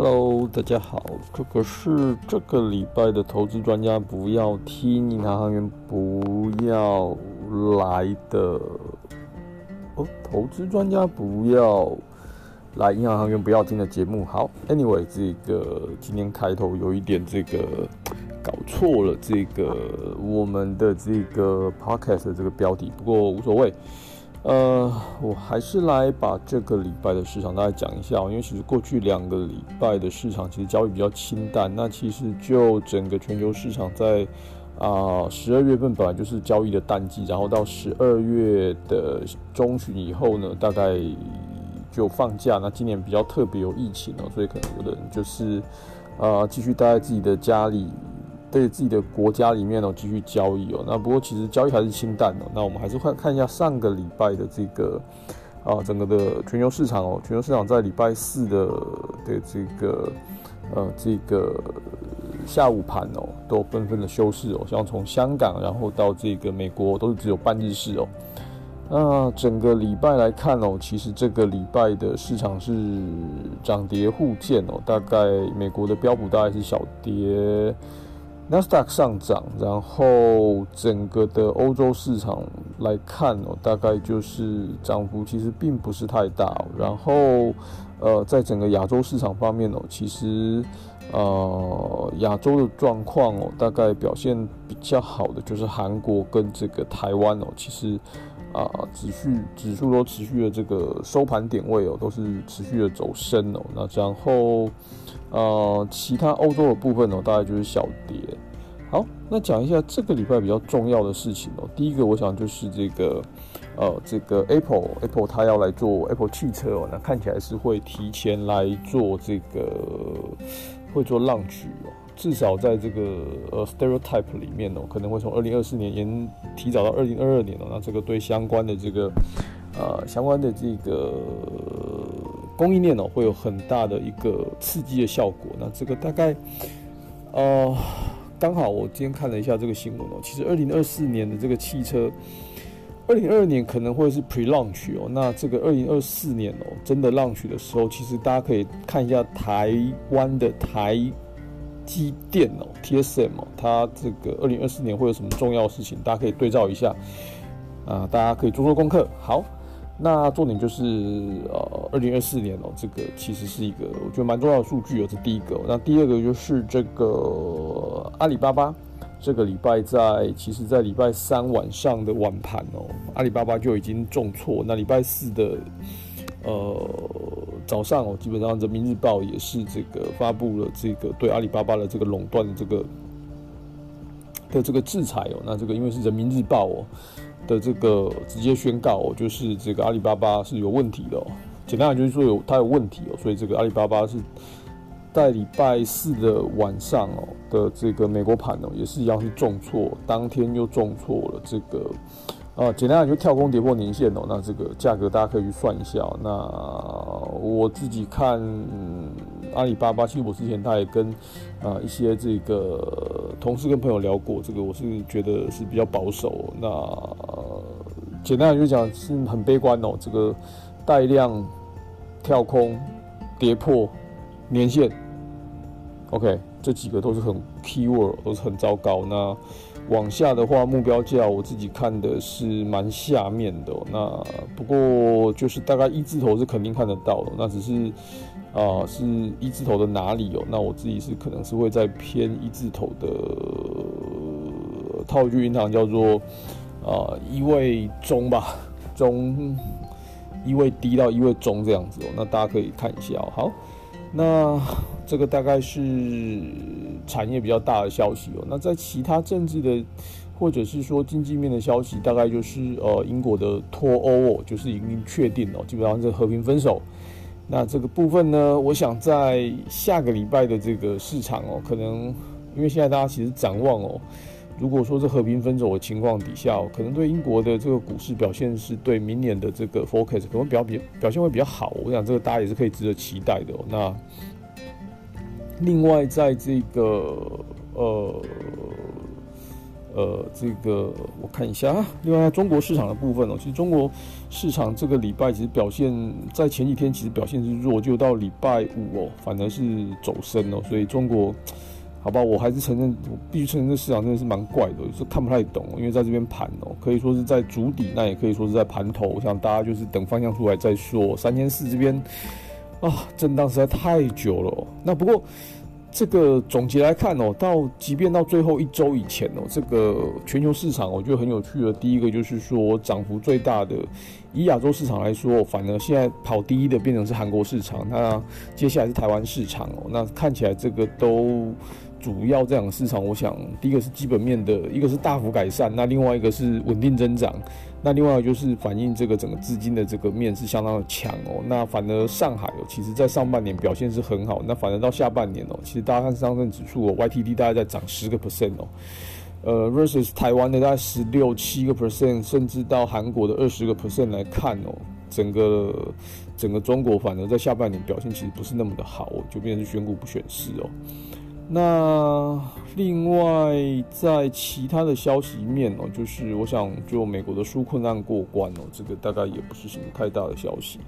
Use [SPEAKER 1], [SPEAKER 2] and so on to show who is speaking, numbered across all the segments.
[SPEAKER 1] Hello，大家好，这个是这个礼拜的投资专家不要听，银行行员不要来的哦，投资专家不要来，银行行员不要听的节目。好，Anyway，这个今天开头有一点这个搞错了，这个我们的这个 Podcast 的这个标题，不过无所谓。呃，我还是来把这个礼拜的市场大概讲一下，因为其实过去两个礼拜的市场其实交易比较清淡。那其实就整个全球市场在啊十二月份本来就是交易的淡季，然后到十二月的中旬以后呢，大概就放假。那今年比较特别有疫情哦，所以可能有的人就是啊继续待在自己的家里。对自己的国家里面哦继续交易哦，那不过其实交易还是清淡哦。那我们还是看看一下上个礼拜的这个啊整个的全球市场哦，全球市场在礼拜四的的这个呃这个下午盘哦都纷纷的休市哦，像从香港然后到这个美国都是只有半日市哦。那整个礼拜来看哦，其实这个礼拜的市场是涨跌互见哦，大概美国的标普大概是小跌。纳斯达克上涨，然后整个的欧洲市场来看哦，大概就是涨幅其实并不是太大。然后，呃，在整个亚洲市场方面哦，其实呃亚洲的状况哦，大概表现比较好的就是韩国跟这个台湾哦，其实啊，指数指数都持续的这个收盘点位哦，都是持续的走升哦。那然后。呃，其他欧洲的部分呢，大概就是小跌。好，那讲一下这个礼拜比较重要的事情哦。第一个，我想就是这个，呃，这个 Apple，Apple 它要来做 Apple 汽车哦，那看起来是会提前来做这个，会做浪曲哦，至少在这个呃 Stereotype 里面哦，可能会从二零二四年延提早到二零二二年哦。那这个对相关的这个，呃，相关的这个。供应链哦，会有很大的一个刺激的效果。那这个大概，呃，刚好我今天看了一下这个新闻哦，其实二零二四年的这个汽车，二零二二年可能会是 pre launch 哦。那这个二零二四年哦，真的 launch 的时候，其实大家可以看一下台湾的台积电哦，TSM 哦，它这个二零二四年会有什么重要事情，大家可以对照一下啊，大家可以做做功课。好。那重点就是呃，二零二四年哦，这个其实是一个我觉得蛮重要的数据哦，这第一个。那第二个就是这个阿里巴巴，这个礼拜在其实，在礼拜三晚上的晚盘哦，阿里巴巴就已经重挫。那礼拜四的呃早上哦，基本上人民日报也是这个发布了这个对阿里巴巴的这个垄断的这个的这个制裁哦。那这个因为是人民日报哦。的这个直接宣告哦，就是这个阿里巴巴是有问题的哦。简单讲就是说有它有问题哦，所以这个阿里巴巴是在礼拜四的晚上哦的这个美国盘哦也是一样是重挫，当天又重挫了这个。哦，简单讲就跳空跌破年线哦，那这个价格大家可以去算一下。那我自己看阿里巴巴，其实我之前他也跟啊一些这个同事跟朋友聊过，这个我是觉得是比较保守。那简单讲就讲是很悲观哦，这个带量跳空跌破年线，OK，这几个都是很 key word，都是很糟糕。那往下的话，目标价我自己看的是蛮下面的。那不过就是大概一字头是肯定看得到的，那只是啊是一字头的哪里哦？那我自己是可能是会在偏一字头的套句银行叫做啊一位中吧，中一位低到一位中这样子哦。那大家可以看一下哦。好，那这个大概是。产业比较大的消息哦，那在其他政治的或者是说经济面的消息，大概就是呃英国的脱欧哦，就是已经确定了，基本上是和平分手。那这个部分呢，我想在下个礼拜的这个市场哦，可能因为现在大家其实展望哦，如果说是和平分手的情况底下，可能对英国的这个股市表现是对明年的这个 focus 可能比较比表现会比较好。我想这个大家也是可以值得期待的。那另外，在这个呃呃，这个我看一下啊。另外，中国市场的部分哦，其实中国市场这个礼拜其实表现在前几天其实表现是弱，就到礼拜五哦，反而是走升哦。所以中国，好吧，我还是承认，我必须承认这市场真的是蛮怪的，是看不太懂。因为在这边盘哦，可以说是在主底，那也可以说是在盘头。我想大家就是等方向出来再说。三千四这边啊，震荡实在太久了。那不过。这个总结来看哦，到即便到最后一周以前哦，这个全球市场我觉得很有趣的。第一个就是说，涨幅最大的，以亚洲市场来说，反而现在跑第一的变成是韩国市场，那接下来是台湾市场哦。那看起来这个都主要这两个市场，我想第一个是基本面的，一个是大幅改善，那另外一个是稳定增长。那另外就是反映这个整个资金的这个面是相当的强哦。那反而上海哦，其实在上半年表现是很好。那反而到下半年哦，其实大家看上证指数哦，YTD 大概在涨十个 percent 哦，呃，versus 台湾的大概十六七个 percent，甚至到韩国的二十个 percent 来看哦，整个整个中国反而在下半年表现其实不是那么的好哦，就变成是选股不选市哦。那另外，在其他的消息面哦，就是我想就美国的纾困案过关哦，这个大概也不是什么太大的消息。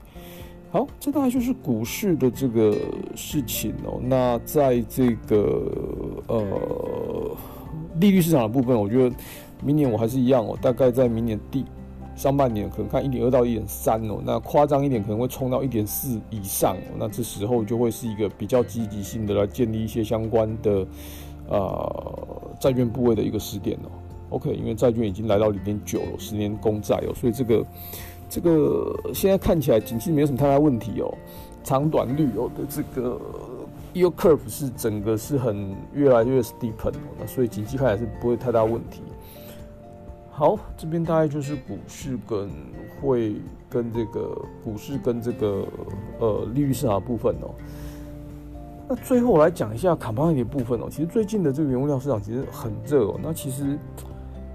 [SPEAKER 1] 好，这大概就是股市的这个事情哦。那在这个呃利率市场的部分，我觉得明年我还是一样哦，大概在明年第。上半年可能看一点二到一点三哦，那夸张一点可能会冲到一点四以上哦，那这时候就会是一个比较积极性的来建立一些相关的呃债券部位的一个时点哦。OK，因为债券已经来到零点九了，十年公债哦，所以这个这个现在看起来景气没有什么太大问题哦，长短率哦的这个 yield curve 是整个是很越来越 steepen 哦，那所以景气看来是不会太大问题。好，这边大概就是股市跟会跟这个股市跟这个呃利率市场部分哦。那最后我来讲一下卡巴尼的部分哦。其实最近的这个原物料市场其实很热哦。那其实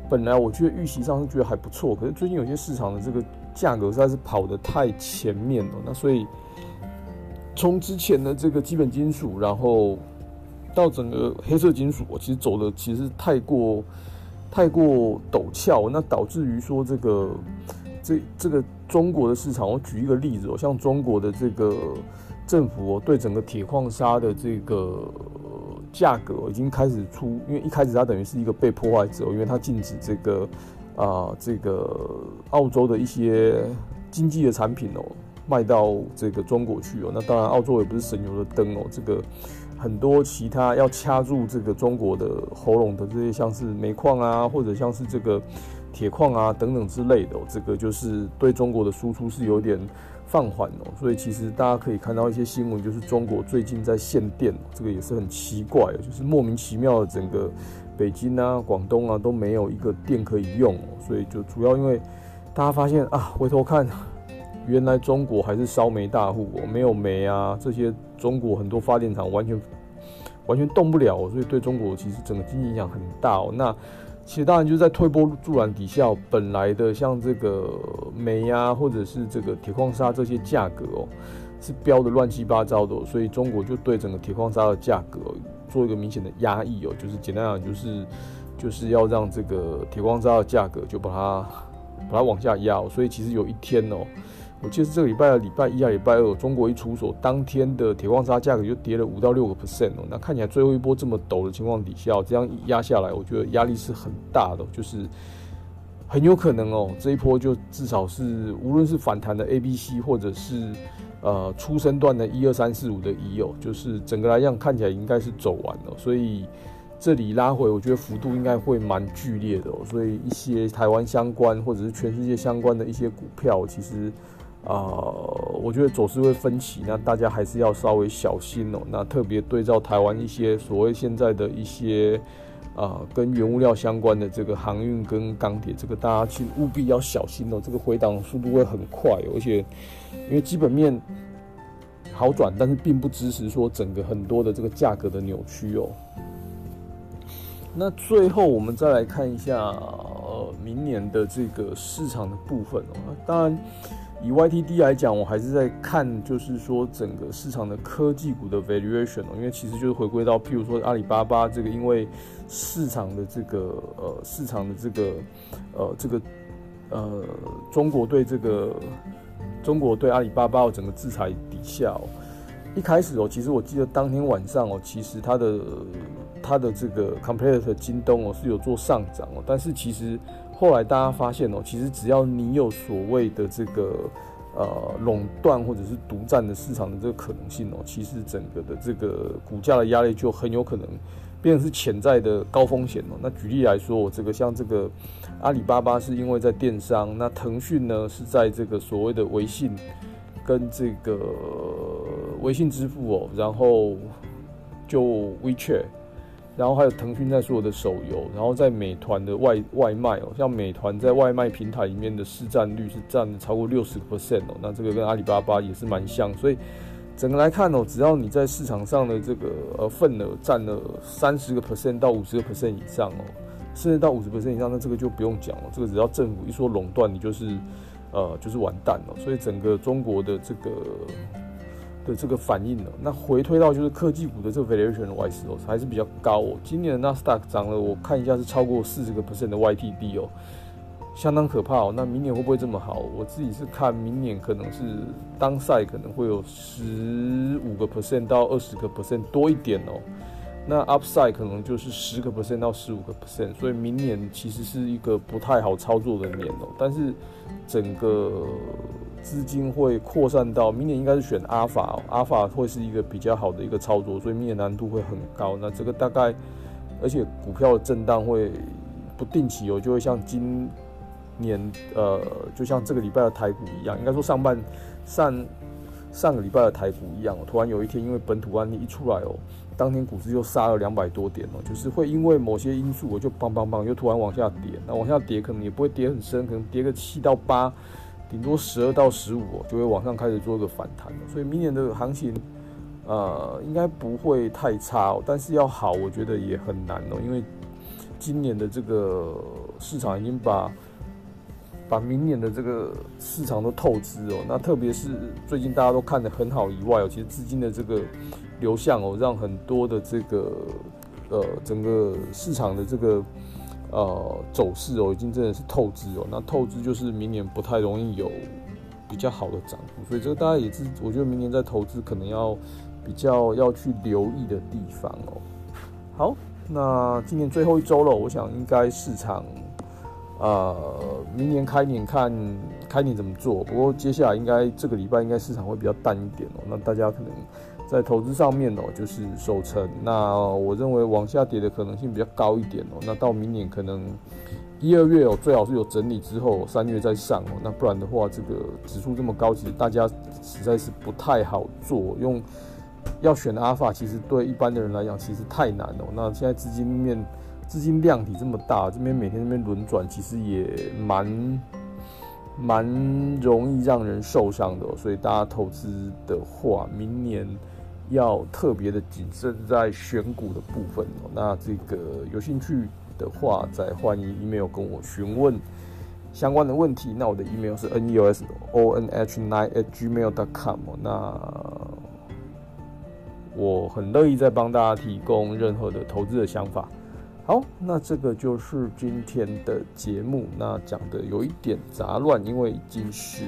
[SPEAKER 1] 本来我觉得预期上是觉得还不错，可是最近有些市场的这个价格实在是跑得太前面了。那所以从之前的这个基本金属，然后到整个黑色金属，我其实走的其实太过。太过陡峭，那导致于说这个这这个中国的市场，我举一个例子哦，像中国的这个政府哦，对整个铁矿砂的这个价格已经开始出，因为一开始它等于是一个被破坏者，因为它禁止这个啊这个澳洲的一些经济的产品哦卖到这个中国去哦，那当然澳洲也不是省油的灯哦，这个。很多其他要掐住这个中国的喉咙的这些，像是煤矿啊，或者像是这个铁矿啊等等之类的，这个就是对中国的输出是有点放缓哦。所以其实大家可以看到一些新闻，就是中国最近在限电，这个也是很奇怪，就是莫名其妙的整个北京啊、广东啊都没有一个电可以用哦。所以就主要因为大家发现啊，回头看。原来中国还是烧煤大户哦，没有煤啊，这些中国很多发电厂完全完全动不了，所以对中国其实整个经济影响很大哦。那其实当然就是在推波助澜底下，本来的像这个煤啊，或者是这个铁矿砂这些价格哦，是飙的乱七八糟的，所以中国就对整个铁矿砂的价格做一个明显的压抑哦，就是简单讲就是就是要让这个铁矿砂的价格就把它把它往下压，所以其实有一天哦。我记得这个礼拜的礼拜一啊，礼拜二，中国一出手，当天的铁矿砂价格就跌了五到六个 percent 哦。那看起来最后一波这么陡的情况底下，这样压下来，我觉得压力是很大的，就是很有可能哦，这一波就至少是无论是反弹的 A、B、C，或者是呃初升段的一二三四五的一哦，就是整个来讲看起来应该是走完了，所以这里拉回，我觉得幅度应该会蛮剧烈的。所以一些台湾相关或者是全世界相关的一些股票，其实。啊，我觉得走势会分歧，那大家还是要稍微小心哦。那特别对照台湾一些所谓现在的一些啊，跟原物料相关的这个航运跟钢铁，这个大家其实务必要小心哦。这个回档速度会很快，而且因为基本面好转，但是并不支持说整个很多的这个价格的扭曲哦。那最后我们再来看一下呃明年的这个市场的部分哦，当然。以 YTD 来讲，我还是在看，就是说整个市场的科技股的 valuation 哦，因为其实就是回归到，譬如说阿里巴巴这个，因为市场的这个呃市场的这个呃这个呃中国对这个中国对阿里巴巴的整个制裁底下哦，一开始哦，其实我记得当天晚上哦，其实它的它的这个 Complet 京东哦是有做上涨哦，但是其实。后来大家发现哦，其实只要你有所谓的这个呃垄断或者是独占的市场的这个可能性哦，其实整个的这个股价的压力就很有可能变成是潜在的高风险哦。那举例来说，我这个像这个阿里巴巴是因为在电商，那腾讯呢是在这个所谓的微信跟这个微信支付哦，然后就 WeChat。然后还有腾讯在所有的手游，然后在美团的外外卖哦，像美团在外卖平台里面的市占率是占了超过六十个 percent 哦，那这个跟阿里巴巴也是蛮像，所以整个来看哦，只要你在市场上的这个呃份额占了三十个 percent 到五十个 percent 以上哦，甚至到五十 percent 以上，那这个就不用讲了，这个只要政府一说垄断，你就是呃就是完蛋了，所以整个中国的这个。的这个反应了，那回推到就是科技股的这个 valuation 的外市哦，还是比较高哦。今年的 Nasdaq 涨了，我看一下是超过四十个 percent 的 YTD 哦，相当可怕哦。那明年会不会这么好？我自己是看明年可能是当赛可能会有十五个 percent 到二十个 percent 多一点哦。那 upside 可能就是十个 percent 到十五个 percent，所以明年其实是一个不太好操作的年哦。但是整个资金会扩散到明年，应该是选阿法，阿法会是一个比较好的一个操作，所以明年难度会很高。那这个大概，而且股票的震荡会不定期哦，就会像今年呃，就像这个礼拜的台股一样，应该说上半上上个礼拜的台股一样，突然有一天因为本土案例一出来哦。当天股市又杀了两百多点哦，就是会因为某些因素，我就砰砰砰又突然往下跌。那往下跌可能也不会跌很深，可能跌个七到八，顶多十二到十五哦，就会往上开始做一个反弹所以明年的行情，呃，应该不会太差哦。但是要好，我觉得也很难哦，因为今年的这个市场已经把把明年的这个市场都透支哦。那特别是最近大家都看得很好以外哦，其实资金的这个。流向哦，让很多的这个呃整个市场的这个呃走势哦，已经真的是透支哦。那透支就是明年不太容易有比较好的涨幅，所以这个大家也是，我觉得明年在投资可能要比较要去留意的地方哦。好，那今年最后一周了，我想应该市场呃明年开年看看你怎么做，不过接下来应该这个礼拜应该市场会比较淡一点哦。那大家可能。在投资上面哦，就是守成。那我认为往下跌的可能性比较高一点哦。那到明年可能一二月哦，最好是有整理之后，三月再上哦。那不然的话，这个指数这么高，其实大家实在是不太好做。用要选阿尔法，其实对一般的人来讲，其实太难哦。那现在资金面资金量体这么大，这边每天这边轮转，其实也蛮蛮容易让人受伤的。所以大家投资的话，明年。要特别的谨慎在选股的部分哦。那这个有兴趣的话，再欢迎 email 跟我询问相关的问题。那我的 email 是 n e o s o n h nine at gmail dot com。那我很乐意再帮大家提供任何的投资的想法。好，那这个就是今天的节目。那讲的有一点杂乱，因为已经是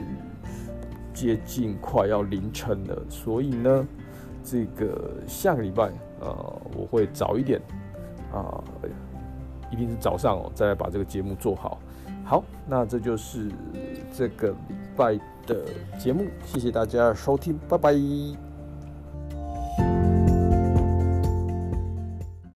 [SPEAKER 1] 接近快要凌晨了，所以呢。这个下个礼拜，呃，我会早一点，啊，一定是早上哦，再来把这个节目做好。好，那这就是这个礼拜的节目，谢谢大家收听，拜拜。